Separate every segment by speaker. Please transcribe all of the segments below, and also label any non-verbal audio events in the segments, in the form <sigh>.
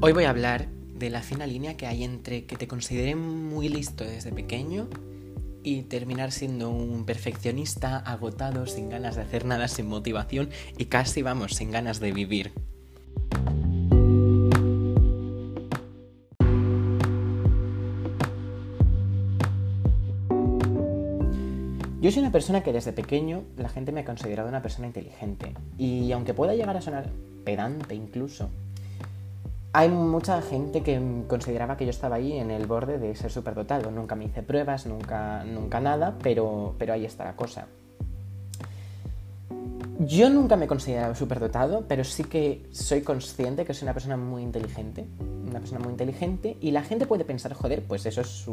Speaker 1: Hoy voy a hablar de la fina línea que hay entre que te consideren muy listo desde pequeño y terminar siendo un perfeccionista agotado, sin ganas de hacer nada, sin motivación y casi, vamos, sin ganas de vivir. Yo soy una persona que desde pequeño la gente me ha considerado una persona inteligente y aunque pueda llegar a sonar pedante incluso, hay mucha gente que consideraba que yo estaba ahí en el borde de ser superdotado. Nunca me hice pruebas, nunca, nunca nada, pero, pero ahí está la cosa. Yo nunca me he considerado superdotado, pero sí que soy consciente que soy una persona muy inteligente. Una persona muy inteligente y la gente puede pensar, joder, pues eso es,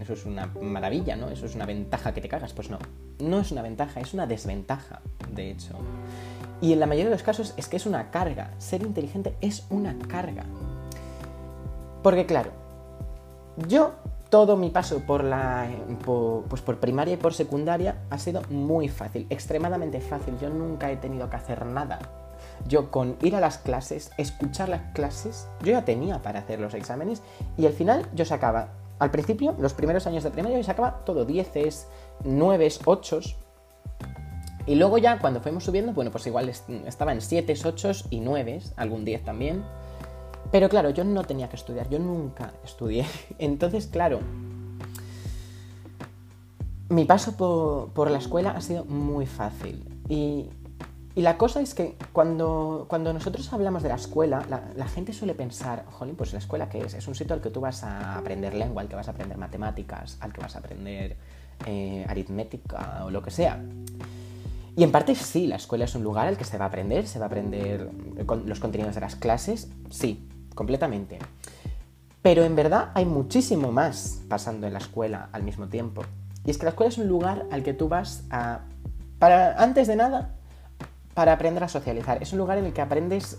Speaker 1: eso es una maravilla, ¿no? Eso es una ventaja que te cagas. Pues no, no es una ventaja, es una desventaja, de hecho. Y en la mayoría de los casos es que es una carga. Ser inteligente es una carga. Porque claro, yo todo mi paso por la pues por primaria y por secundaria ha sido muy fácil, extremadamente fácil. Yo nunca he tenido que hacer nada. Yo con ir a las clases, escuchar las clases, yo ya tenía para hacer los exámenes y al final yo sacaba, al principio, los primeros años de primaria, yo sacaba todo 10, 9, 8 y luego ya cuando fuimos subiendo, bueno, pues igual estaba en 7, 8 y 9, algún 10 también. Pero claro, yo no tenía que estudiar, yo nunca estudié. <laughs> Entonces, claro, mi paso por, la escuela ha sido muy fácil. Y, la cosa es que cuando, cuando, nosotros hablamos de la escuela, la, gente suele pensar, jolín, pues la escuela qué es? Es un sitio al que tú vas a aprender lengua, al que vas a aprender matemáticas, al que vas a aprender eh, aritmética o lo que sea. Y en parte sí, la escuela es un lugar al que se va a aprender, se va a aprender los contenidos de las clases, sí, completamente. Pero en verdad hay muchísimo más pasando en la escuela al mismo tiempo. Y es que la escuela es un lugar al que tú vas a... Para, antes de nada, para aprender a socializar. Es un lugar en el que aprendes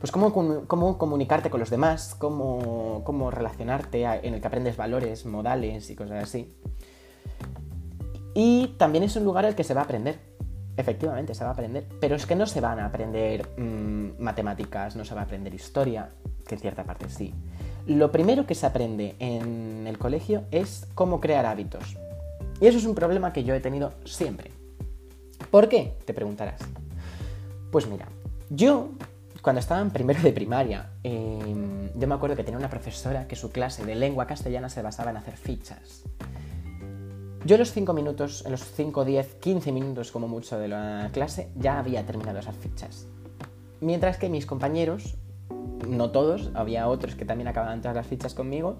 Speaker 1: pues cómo, cómo comunicarte con los demás, cómo, cómo relacionarte, en el que aprendes valores, modales y cosas así. Y también es un lugar al que se va a aprender. Efectivamente, se va a aprender, pero es que no se van a aprender mm, matemáticas, no se va a aprender historia, que en cierta parte sí. Lo primero que se aprende en el colegio es cómo crear hábitos. Y eso es un problema que yo he tenido siempre. ¿Por qué? Te preguntarás. Pues mira, yo cuando estaba en primero de primaria, em, yo me acuerdo que tenía una profesora que su clase de lengua castellana se basaba en hacer fichas. Yo en los 5 minutos, en los 5, 10, 15 minutos como mucho de la clase, ya había terminado esas fichas. Mientras que mis compañeros, no todos, había otros que también acababan todas las fichas conmigo,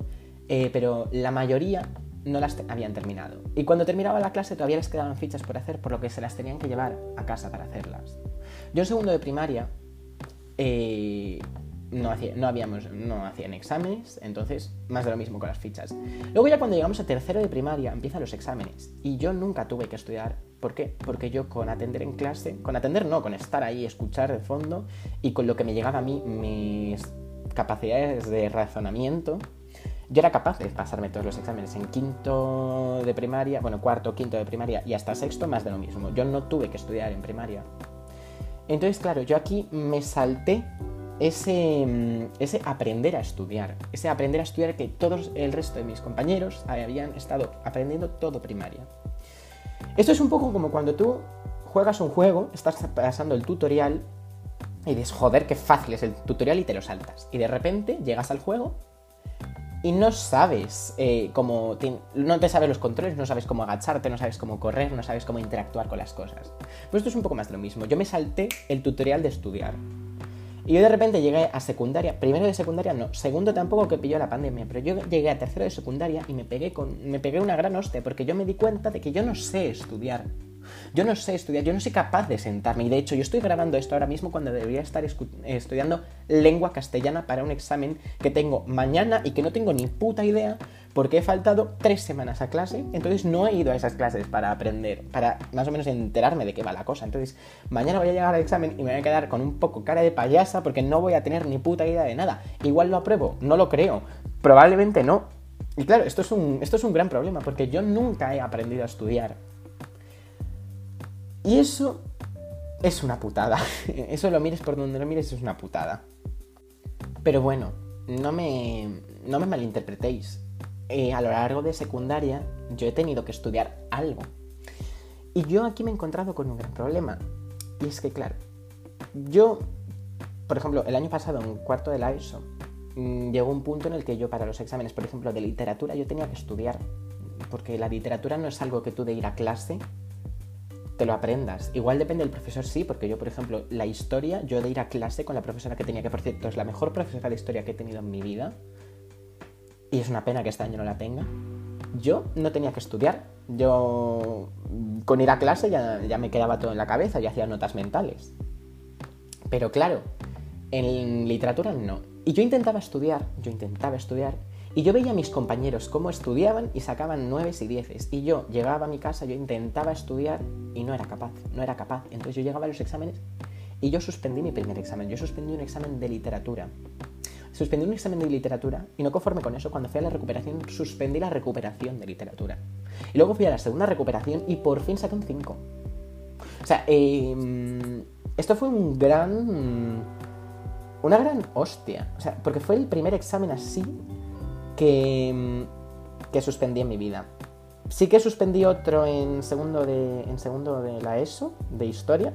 Speaker 1: eh, pero la mayoría no las habían terminado. Y cuando terminaba la clase todavía les quedaban fichas por hacer, por lo que se las tenían que llevar a casa para hacerlas. Yo en segundo de primaria eh, no, hacía, no, habíamos, no hacían exámenes, entonces más de lo mismo con las fichas. Luego ya cuando llegamos a tercero de primaria empiezan los exámenes y yo nunca tuve que estudiar. ¿Por qué? Porque yo con atender en clase, con atender no, con estar ahí, escuchar de fondo y con lo que me llegaba a mí, mis capacidades de razonamiento, yo era capaz de pasarme todos los exámenes en quinto de primaria, bueno, cuarto, quinto de primaria y hasta sexto más de lo mismo. Yo no tuve que estudiar en primaria. Entonces, claro, yo aquí me salté ese, mm, ese aprender a estudiar, ese aprender a estudiar que todos el resto de mis compañeros habían estado aprendiendo todo primaria. Esto es un poco como cuando tú juegas un juego, estás pasando el tutorial y dices, joder, qué fácil es el tutorial y te lo saltas. Y de repente llegas al juego y no sabes eh, cómo. no te sabes los controles, no sabes cómo agacharte, no sabes cómo correr, no sabes cómo interactuar con las cosas. Pues esto es un poco más de lo mismo. Yo me salté el tutorial de estudiar. Y yo de repente llegué a secundaria, primero de secundaria no, segundo tampoco que pilló la pandemia, pero yo llegué a tercero de secundaria y me pegué, con, me pegué una gran hostia porque yo me di cuenta de que yo no sé estudiar. Yo no sé estudiar, yo no soy capaz de sentarme. Y de hecho, yo estoy grabando esto ahora mismo cuando debería estar estudiando lengua castellana para un examen que tengo mañana y que no tengo ni puta idea porque he faltado tres semanas a clase, entonces no he ido a esas clases para aprender, para más o menos enterarme de qué va la cosa. Entonces, mañana voy a llegar al examen y me voy a quedar con un poco cara de payasa porque no voy a tener ni puta idea de nada. Igual lo apruebo, no lo creo, probablemente no. Y claro, esto es un, esto es un gran problema porque yo nunca he aprendido a estudiar. Y eso es una putada. <laughs> Eso lo mires por donde lo mires, es una putada. Pero bueno, no me, no me malinterpretéis. Eh, a lo largo de secundaria yo he tenido que estudiar algo. Y yo aquí me he encontrado con un gran problema. Y es que, claro, yo, por ejemplo, el año pasado en cuarto de la ESO, mm, llegó un punto en el que yo para los exámenes, por ejemplo, de literatura, yo tenía que estudiar. Porque la literatura no es algo que tú de ir a clase te lo aprendas. Igual depende del profesor, sí, porque yo, por ejemplo, la historia, yo de ir a clase con la profesora que tenía, que por cierto es la mejor profesora de historia que he tenido en mi vida, y es una pena que este año no la tenga, yo no tenía que estudiar. Yo con ir a clase ya, ya me quedaba todo en la cabeza y hacía notas mentales. Pero claro, en literatura no. Y yo intentaba estudiar, yo intentaba estudiar, y yo veía a mis compañeros cómo estudiaban y sacaban nueves y dieces. Y yo llegaba a mi casa, yo intentaba estudiar y no era capaz, no era capaz. Entonces yo llegaba a los exámenes y yo suspendí mi primer examen. Yo suspendí un examen de literatura. Suspendí un examen de literatura y no conforme con eso, cuando fui a la recuperación, suspendí la recuperación de literatura. Y luego fui a la segunda recuperación y por fin saqué un 5. O sea, eh, esto fue un gran... Una gran hostia. O sea, porque fue el primer examen así que, que suspendí en mi vida. Sí que suspendí otro en segundo, de, en segundo de la ESO, de historia.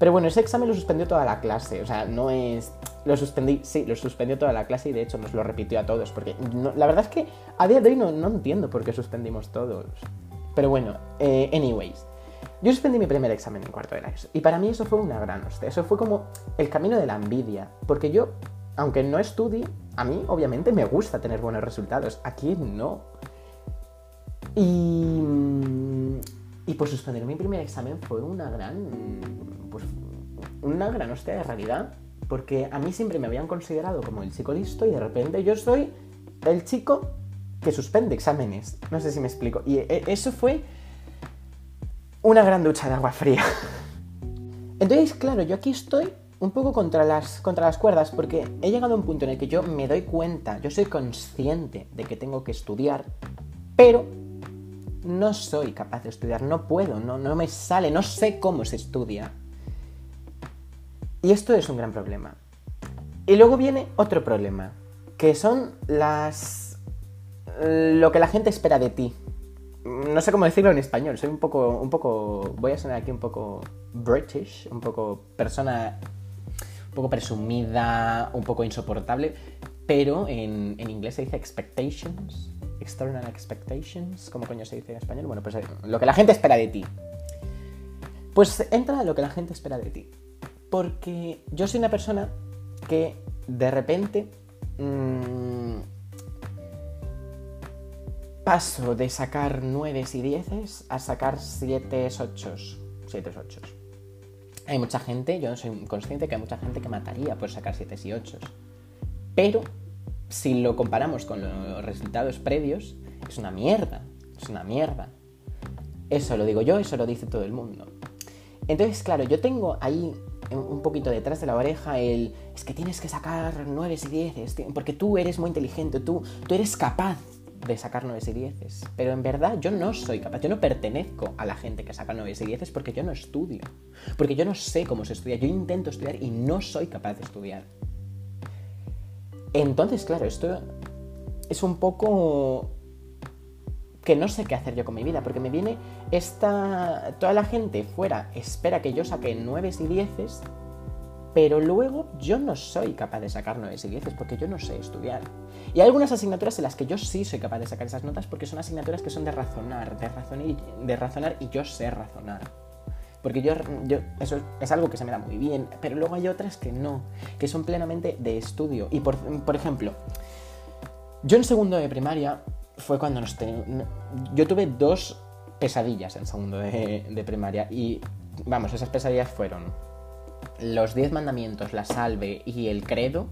Speaker 1: Pero bueno, ese examen lo suspendió toda la clase. O sea, no es. Lo suspendí, sí, lo suspendió toda la clase y de hecho nos lo repitió a todos. Porque la verdad es que a día de hoy no, entiendo por qué suspendimos todos. Pero bueno, eh, anyways. Yo suspendí mi primer examen en cuarto de la ESO. Y para mí eso fue una gran hostia. Eso fue como el camino de la envidia. Porque yo, aunque no estudie, a mí obviamente me gusta tener buenos resultados. Aquí no. Y, y pues suspender mi primer examen fue una gran, una gran hostia de realidad. Porque a mí siempre me habían considerado como el chico listo y de repente yo soy el chico que suspende exámenes. No sé si me explico. Y e, eso fue una gran ducha de agua fría. <laughs> Entonces, claro, yo aquí estoy un poco contra las, contra las cuerdas porque he llegado a un punto en el que yo me doy cuenta, yo soy consciente de que tengo que estudiar, pero no soy capaz de estudiar, no puedo, no, no me sale, no sé cómo se estudia. Y esto es un gran problema. Y luego viene otro problema, que son las... lo que la gente espera de ti. No sé cómo decirlo en español, soy un poco, un poco, voy a sonar aquí un poco British, un poco persona un poco presumida, un poco insoportable, pero en, en inglés se dice expectations, external expectations, ¿cómo coño se dice en español? Bueno, pues eh, lo que la gente espera de ti. Pues entra lo que la gente espera de ti. Porque yo soy una persona que de repente mmm, paso de sacar 9 y 10 a sacar 7, 8. 7, 8. Hay mucha gente, yo soy consciente que hay mucha gente que mataría por sacar 7 y 8. Pero si lo comparamos con los resultados previos, es una mierda. Es una mierda. Eso lo digo yo, eso lo dice todo el mundo. Entonces, claro, yo tengo ahí un poquito detrás de la oreja el es que tienes que sacar 9 y 10, porque tú eres muy inteligente, tú, tú eres capaz de sacar 9 y 10. Pero en verdad yo no soy capaz, yo no pertenezco a la gente que saca 9 y 10 porque yo no estudio. Porque yo no sé cómo se estudia. Yo intento estudiar y no soy capaz de estudiar. Entonces, claro, esto es un poco que no sé qué hacer yo con mi vida, porque me viene esta... Toda la gente fuera espera que yo saque 9 y 10 pero luego yo no soy capaz de sacar 9 y 10 porque yo no sé estudiar. Y hay algunas asignaturas en las que yo sí soy capaz de sacar esas notas porque son asignaturas que son de razonar, de razonar y, de razonar y yo sé razonar. Porque yo, yo, eso es algo que se me da muy bien, pero luego hay otras que no, que son plenamente de estudio. Y por, por ejemplo, yo en segundo de primaria fue cuando nos Yo tuve dos pesadillas en segundo de, de primaria y, vamos, esas pesadillas fueron los 10 mandamientos, la salve y el credo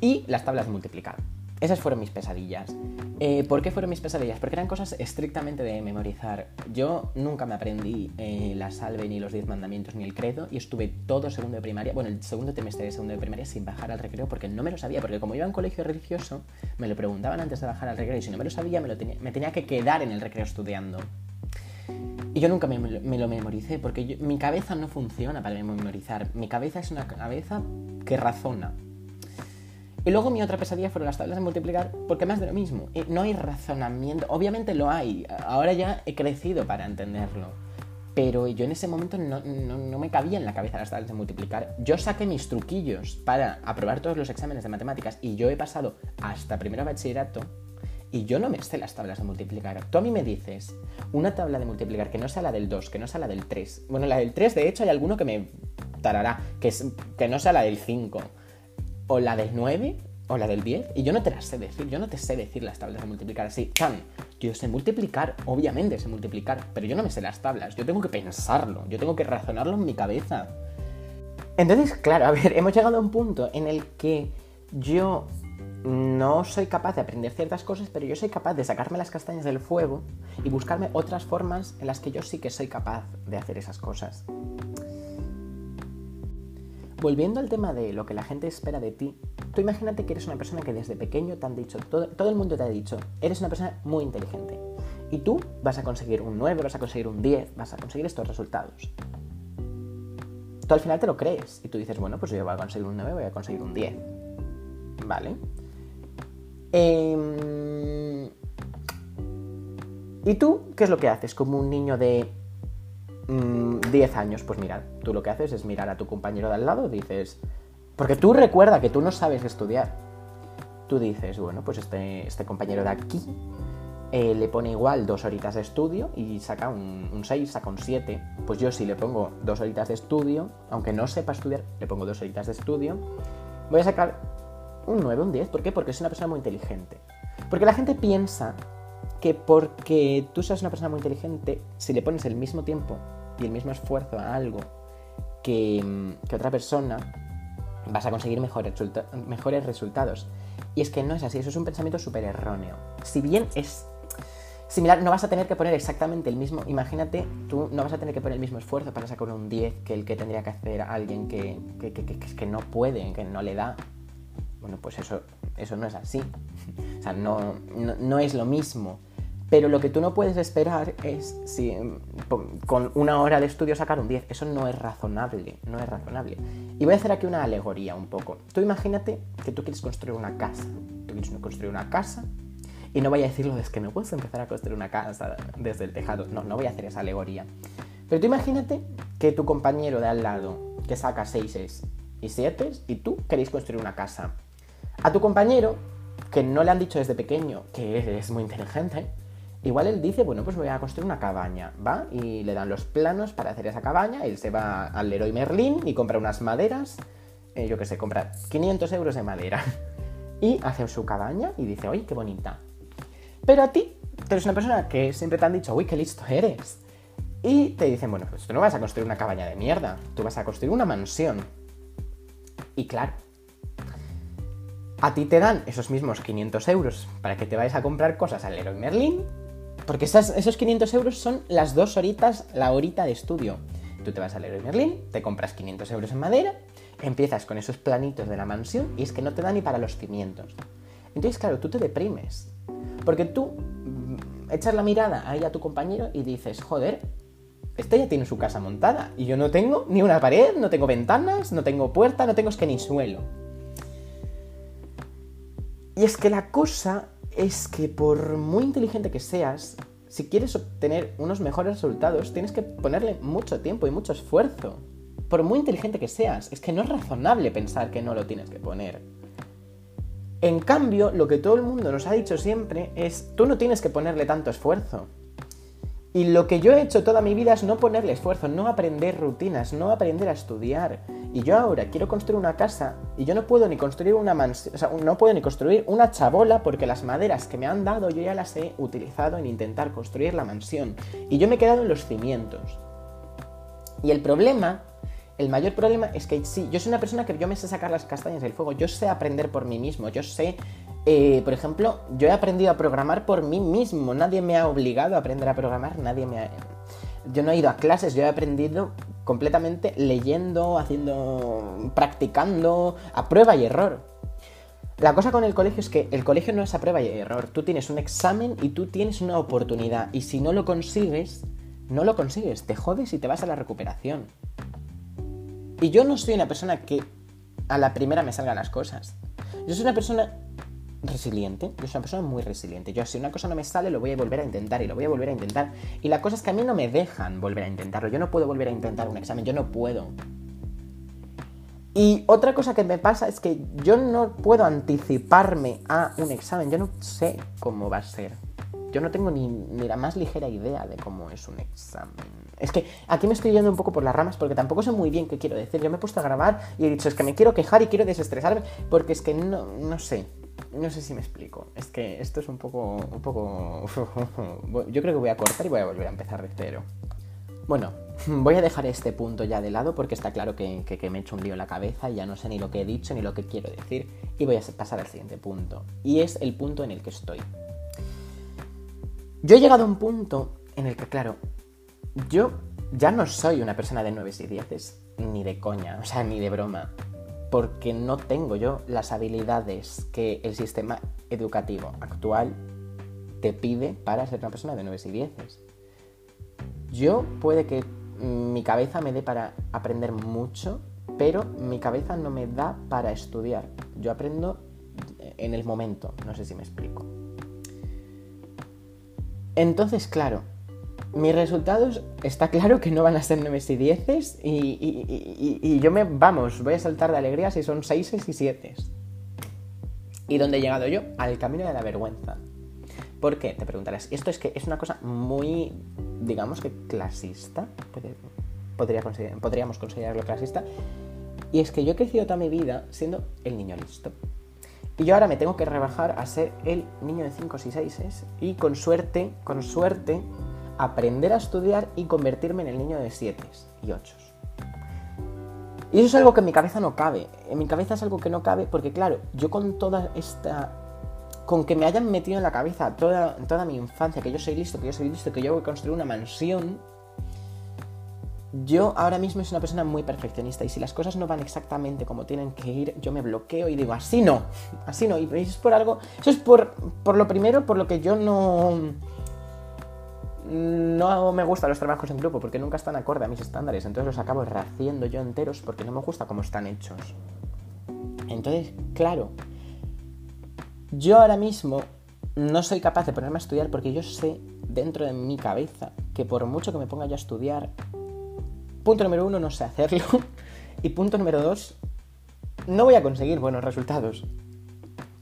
Speaker 1: y las tablas de multiplicar. Esas fueron mis pesadillas. Eh, ¿Por qué fueron mis pesadillas? Porque eran cosas estrictamente de memorizar. Yo nunca me aprendí eh, la salve, ni los 10 mandamientos, ni el credo, y estuve todo segundo de primaria, bueno, el segundo trimestre de segundo de primaria sin bajar al recreo porque no me lo sabía, porque como iba en colegio religioso, me lo preguntaban antes de bajar al recreo, y si no me lo sabía, me, lo tenía, me tenía que quedar en el recreo estudiando. Y yo nunca me, lo memoricé porque mi cabeza no funciona para memorizar. Mi cabeza es una cabeza que razona. Y luego mi otra pesadilla fueron las tablas de multiplicar, porque más de lo mismo. No hay razonamiento. Obviamente lo hay. Ahora ya he crecido para entenderlo. Pero yo en ese momento no, no, me cabía en la cabeza las tablas de multiplicar. Yo saqué mis truquillos para aprobar todos los exámenes de matemáticas y yo he pasado hasta primero bachillerato y yo no me sé las tablas de multiplicar. Tú a mí me dices una tabla de multiplicar que no sea la del 2, que no sea la del 3. Bueno, la del 3, de hecho, hay alguno que me tarará, que, es, que no sea la del 5. O la del 9, o la del 10. Y yo no te las sé decir. Yo no te sé decir las tablas de multiplicar así. Chan, yo sé multiplicar, obviamente sé multiplicar, pero yo no me sé las tablas, yo tengo que pensarlo, yo tengo que razonarlo en mi cabeza. Entonces, claro, a ver, <laughs> hemos llegado a un punto en el que yo no soy capaz de aprender ciertas cosas, pero yo soy capaz de sacarme las castañas del fuego y buscarme otras formas en las que yo sí que soy capaz de hacer esas cosas. Volviendo al tema de lo que la gente espera de ti, Tú imagínate que eres una persona que desde pequeño te han dicho, todo, todo, el mundo te ha dicho, eres una persona muy inteligente. Y tú vas a conseguir un 9, vas a conseguir un 10, vas a conseguir estos resultados. Tú al final te lo crees y tú dices, bueno, pues yo voy a conseguir un 9, voy a conseguir un 10. ¿Vale? Em, ¿Y tú qué es lo que haces como un niño de 10 mm, años? Pues mira, tú lo que haces es mirar a tu compañero de al lado, dices, porque tú recuerda que tú no sabes estudiar. Tú dices, bueno, pues este, este compañero de aquí eh, le pone igual dos horitas de estudio y saca un, 6, saca un 7. Pues yo si le pongo dos horitas de estudio, aunque no sepa estudiar, le pongo dos horitas de estudio, voy a sacar un 9, un 10. ¿Por qué? Porque es una persona muy inteligente. Porque la gente piensa que porque tú seas una persona muy inteligente, si le pones el mismo tiempo y el mismo esfuerzo a algo que, que otra persona, vas a conseguir mejores, mejores resultados. Y es que no es así, eso es un pensamiento súper erróneo. Si bien es similar, no vas a tener que poner exactamente el mismo, imagínate, tú no vas a tener que poner el mismo esfuerzo para sacar un 10 que el que tendría que hacer alguien que, que, que, que no puede, que no le da. Bueno, pues eso, eso no es así. <laughs> O sea, no, no es lo mismo. Pero lo que tú no puedes esperar es si con una hora de estudio sacar un 10. Eso no es razonable, no es razonable. Y voy a hacer aquí una alegoría un poco. Tú imagínate que tú quieres construir una casa. Tú quieres construir una casa y no voy a decirlo es que no puedes empezar a construir una casa desde el tejado. No, no voy a hacer esa alegoría. Pero tú imagínate que tu compañero de al lado, que saca 6 y 7 y tú queréis construir una casa. A tu compañero, que no le han dicho desde pequeño que es muy inteligente, Igual él dice, bueno, pues voy a construir una cabaña, ¿va? Y le dan los planos para hacer esa cabaña, él se va al Leroy Merlin y compra unas maderas, eh, yo qué sé, compra 500 euros de madera. <laughs> Y hace su cabaña y dice, oye, qué bonita. Pero a ti, tú eres una persona que siempre te han dicho, uy, qué listo eres. Y te dicen, bueno, pues tú no vas a construir una cabaña de mierda, tú vas a construir una mansión. Y claro, a ti te dan esos mismos 500 euros para que te vayas a comprar cosas al Leroy Merlin porque esos 500 euros son las dos horitas, la horita de estudio. Tú te vas a Leroy Merlin, te compras 500 euros en madera, empiezas con esos planitos de la mansión y es que no te da ni para los cimientos. Entonces, claro, tú te deprimes. Porque tú mm, echas la mirada ahí a tu compañero y dices, joder, este ya tiene su casa montada y yo no tengo ni una pared, no tengo ventanas, no tengo puerta, no tengo es que ni suelo. Y es que la cosa es que por muy inteligente que seas, si quieres obtener unos mejores resultados, tienes que ponerle mucho tiempo y mucho esfuerzo. Por muy inteligente que seas, es que no es razonable pensar que no lo tienes que poner. En cambio, lo que todo el mundo nos ha dicho siempre es, tú no tienes que ponerle tanto esfuerzo. Y lo que yo he hecho toda mi vida es no ponerle esfuerzo, no aprender rutinas, no aprender a estudiar. Y yo ahora quiero construir una casa y yo no puedo ni construir una mansión, o sea, no puedo ni construir una chabola porque las maderas que me han dado yo ya las he utilizado en intentar construir la mansión. Y yo me he quedado en los cimientos. Y el problema, el mayor problema es que sí, yo soy una persona que yo me sé sacar las castañas del fuego, yo sé aprender por mí mismo, yo sé eh, por ejemplo, yo he aprendido a programar por mí mismo. Nadie me ha obligado a aprender a programar, nadie me ha... Yo no he ido a clases, yo he aprendido completamente leyendo, haciendo, practicando, a prueba y error. La cosa con el colegio es que el colegio no es a prueba y error. Tú tienes un examen y tú tienes una oportunidad. Y si no lo consigues, no lo consigues. Te jodes y te vas a la recuperación. Y yo no soy una persona que a la primera me salgan las cosas. Yo soy una persona resiliente, yo soy una persona muy resiliente. Yo si una cosa no me sale, lo voy a volver a intentar y lo voy a volver a intentar. Y la cosa es que a mí no me dejan volver a intentarlo. Yo no puedo volver a intentar un examen, yo no puedo. Y otra cosa que me pasa es que yo no puedo anticiparme a un examen, yo no sé cómo va a ser. Yo no tengo ni, ni, la más ligera idea de cómo es un examen. Es que aquí me estoy yendo un poco por las ramas porque tampoco sé muy bien qué quiero decir. Yo me he puesto a grabar y he dicho, es que me quiero quejar y quiero desestresarme porque es que no, no sé. No sé si me explico. Es que esto es un poco. un poco. <laughs> Yo creo que voy a cortar y voy a volver a empezar de cero. Bueno, <laughs> voy a dejar este punto ya de lado porque está claro que, me he hecho un lío en la cabeza y ya no sé ni lo que he dicho ni lo que quiero decir. Y voy a pasar al siguiente punto. Y es el punto en el que estoy. Yo he llegado a un punto en el que, claro, yo ya no soy una persona de 9 y 10, ni de coña, o sea, ni de broma porque no tengo yo las habilidades que el sistema educativo actual te pide para ser una persona de 9 y 10. Yo puede que mi cabeza me dé para aprender mucho, pero mi cabeza no me da para estudiar. Yo aprendo en el momento, no sé si me explico. Entonces, claro, mis resultados está claro que no van a ser 9 y 10 y, yo me, vamos, voy a saltar de alegría si son 6 y 7. ¿Y dónde he llegado yo? Al camino de la vergüenza. ¿Por qué? Te preguntarás. Esto es que es una cosa muy, digamos que clasista. Podría podríamos considerarlo clasista. Y es que yo he crecido toda mi vida siendo el niño listo. Y yo ahora me tengo que rebajar a ser el niño de 5 y 6 y con suerte, con suerte, aprender a estudiar y convertirme en el niño de 7 y 8. Y eso es algo que en mi cabeza no cabe. En mi cabeza es algo que no cabe porque, claro, yo con toda esta... Con que me hayan metido en la cabeza toda, toda mi infancia, que yo soy listo, que yo soy listo, que yo voy a construir una mansión, yo ahora mismo soy una persona muy perfeccionista y si las cosas no van exactamente como tienen que ir, yo me bloqueo y digo, así no, así no. Y es por algo, eso es por, por lo primero, por lo que yo no no me gustan los trabajos en grupo porque nunca están acorde a mis estándares, entonces los acabo rehaciendo yo enteros porque no me gusta cómo están hechos. Entonces, claro, yo ahora mismo no soy capaz de ponerme a estudiar porque yo sé dentro de mi cabeza que por mucho que me ponga yo a estudiar, punto número uno, no sé hacerlo. <laughs> Y punto número dos, no voy a conseguir buenos resultados.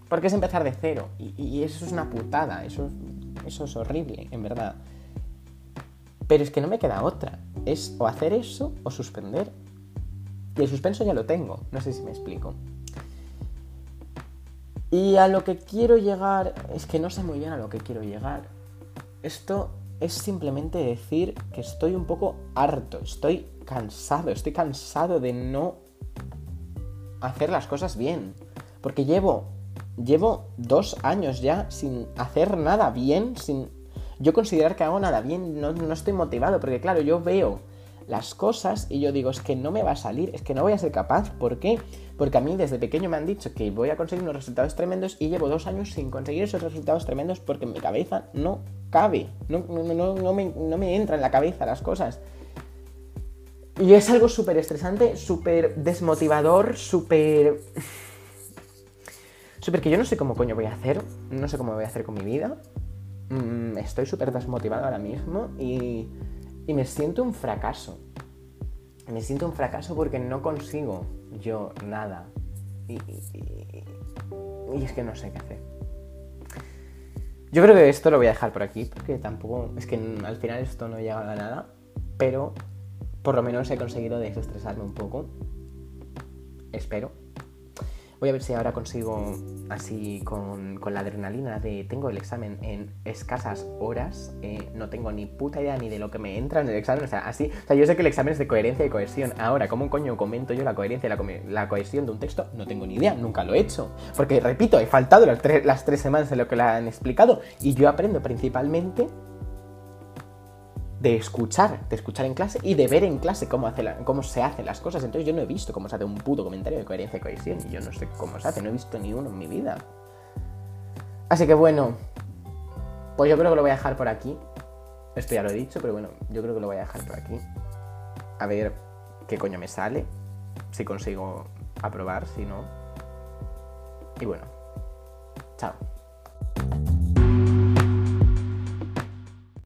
Speaker 1: Porque es empezar de cero. Y, eso es una putada. Eso, eso es horrible, en verdad. Pero es que no me queda otra. Es o hacer eso o suspender. Y el suspenso ya lo tengo. No sé si me explico. Y a lo que quiero llegar, es que no sé muy bien a lo que quiero llegar. Esto es simplemente decir que estoy un poco harto, estoy cansado, estoy cansado de no hacer las cosas bien. Porque llevo, llevo dos años ya sin hacer nada bien, sin yo considerar que hago nada bien, no, estoy motivado, porque claro, yo veo las cosas y yo digo, es que no me va a salir, es que no voy a ser capaz. ¿Por qué? Porque a mí desde pequeño me han dicho que voy a conseguir unos resultados tremendos y llevo dos años sin conseguir esos resultados tremendos porque en mi cabeza no cabe, no, no, me, no me entra en la cabeza las cosas. Y es algo súper estresante, súper desmotivador, súper... Súper que yo no sé cómo coño voy a hacer, no sé cómo voy a hacer con mi vida. Mm, estoy súper desmotivado ahora mismo y, me siento un fracaso. Me siento un fracaso porque no consigo yo nada. Y, y, es que no sé qué hacer. Yo creo que esto lo voy a dejar por aquí porque tampoco. Es que al final esto no llega a nada. Pero por lo menos he conseguido desestresarme un poco. Espero. Voy a ver si ahora consigo, así con, la adrenalina de tengo el examen en escasas horas, eh, no tengo ni puta idea ni de lo que me entra en el examen, o sea, así, o sea, yo sé que el examen es de coherencia y cohesión. Ahora, ¿cómo coño comento yo la coherencia y la, cohesión de un texto? No tengo ni idea, nunca lo he hecho. Porque, repito, he faltado las, tres semanas de lo que le han explicado y yo aprendo principalmente de escuchar, de escuchar en clase y de ver en clase cómo, se hacen las cosas. Entonces yo no he visto cómo se hace un puto comentario de coherencia y cohesión. Y yo no sé cómo se hace, no he visto ni uno en mi vida. Así que bueno, pues yo creo que lo voy a dejar por aquí. Esto ya lo he dicho, pero bueno, yo creo que lo voy a dejar por aquí. A ver qué coño me sale. Si consigo aprobar, si no. Y bueno,